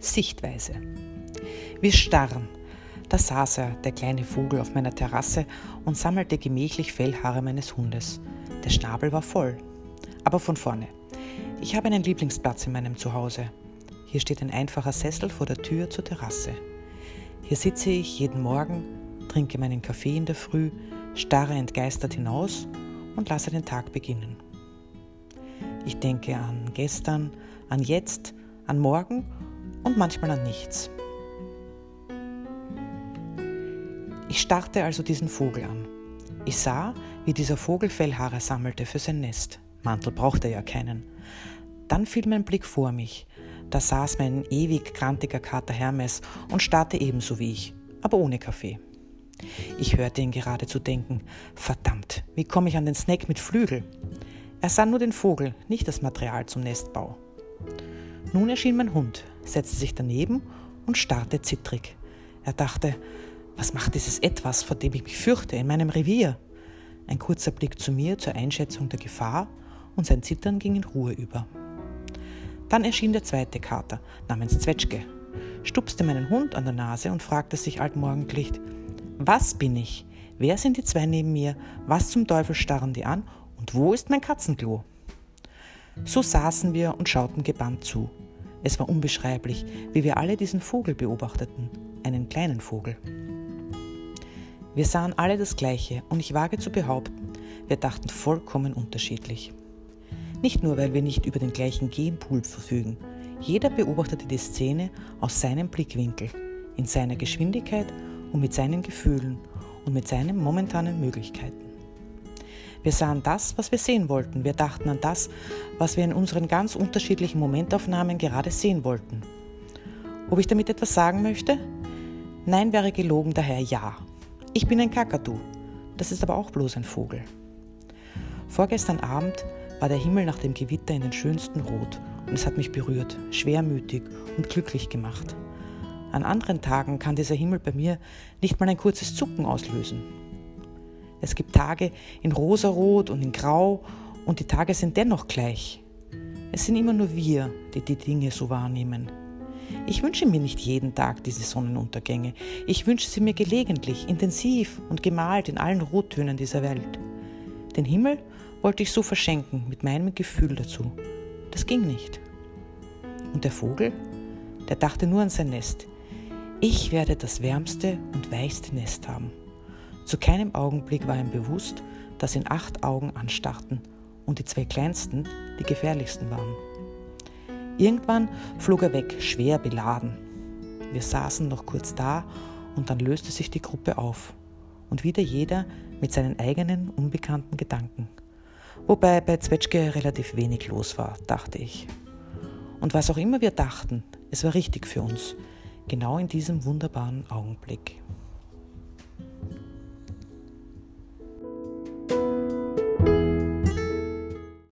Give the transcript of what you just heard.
Sichtweise. Wir starren. Da saß er, der kleine Vogel, auf meiner Terrasse und sammelte gemächlich Fellhaare meines Hundes. Der Schnabel war voll. Aber von vorne. Ich habe einen Lieblingsplatz in meinem Zuhause. Hier steht ein einfacher Sessel vor der Tür zur Terrasse. Hier sitze ich jeden Morgen, trinke meinen Kaffee in der Früh, starre entgeistert hinaus und lasse den Tag beginnen. Ich denke an gestern, an jetzt, an morgen und manchmal an nichts. Ich starrte also diesen Vogel an. Ich sah, wie dieser Vogel Fellhaare sammelte für sein Nest. Mantel brauchte er ja keinen. Dann fiel mein Blick vor mich. Da saß mein ewig krantiger Kater Hermes und starrte ebenso wie ich, aber ohne Kaffee. Ich hörte ihn geradezu denken: Verdammt, wie komme ich an den Snack mit Flügel? Er sah nur den Vogel, nicht das Material zum Nestbau. Nun erschien mein Hund, setzte sich daneben und starrte zittrig. Er dachte, was macht dieses Etwas, vor dem ich mich fürchte, in meinem Revier? Ein kurzer Blick zu mir zur Einschätzung der Gefahr und sein Zittern ging in Ruhe über. Dann erschien der zweite Kater namens Zwetschge, stupste meinen Hund an der Nase und fragte sich altmorgendlich, was bin ich? Wer sind die zwei neben mir? Was zum Teufel starren die an? Und wo ist mein Katzenklo? So saßen wir und schauten gebannt zu. Es war unbeschreiblich, wie wir alle diesen Vogel beobachteten, einen kleinen Vogel. Wir sahen alle das Gleiche und ich wage zu behaupten, wir dachten vollkommen unterschiedlich. Nicht nur, weil wir nicht über den gleichen Genpool verfügen. Jeder beobachtete die Szene aus seinem Blickwinkel, in seiner Geschwindigkeit und mit seinen Gefühlen und mit seinen momentanen Möglichkeiten. Wir sahen das, was wir sehen wollten. Wir dachten an das, was wir in unseren ganz unterschiedlichen Momentaufnahmen gerade sehen wollten. Ob ich damit etwas sagen möchte? Nein wäre gelogen, daher ja. Ich bin ein Kakadu. Das ist aber auch bloß ein Vogel. Vorgestern Abend war der Himmel nach dem Gewitter in den schönsten Rot und es hat mich berührt, schwermütig und glücklich gemacht. An anderen Tagen kann dieser Himmel bei mir nicht mal ein kurzes Zucken auslösen. Es gibt Tage in rosarot und in grau und die Tage sind dennoch gleich. Es sind immer nur wir, die die Dinge so wahrnehmen. Ich wünsche mir nicht jeden Tag diese Sonnenuntergänge. Ich wünsche sie mir gelegentlich, intensiv und gemalt in allen Rottönen dieser Welt. Den Himmel wollte ich so verschenken mit meinem Gefühl dazu. Das ging nicht. Und der Vogel, der dachte nur an sein Nest. Ich werde das wärmste und weichste Nest haben. Zu keinem Augenblick war ihm bewusst, dass ihn acht Augen anstarrten und die zwei kleinsten die gefährlichsten waren. Irgendwann flog er weg, schwer beladen. Wir saßen noch kurz da und dann löste sich die Gruppe auf und wieder jeder mit seinen eigenen unbekannten Gedanken. Wobei bei Zwetschge relativ wenig los war, dachte ich. Und was auch immer wir dachten, es war richtig für uns, genau in diesem wunderbaren Augenblick.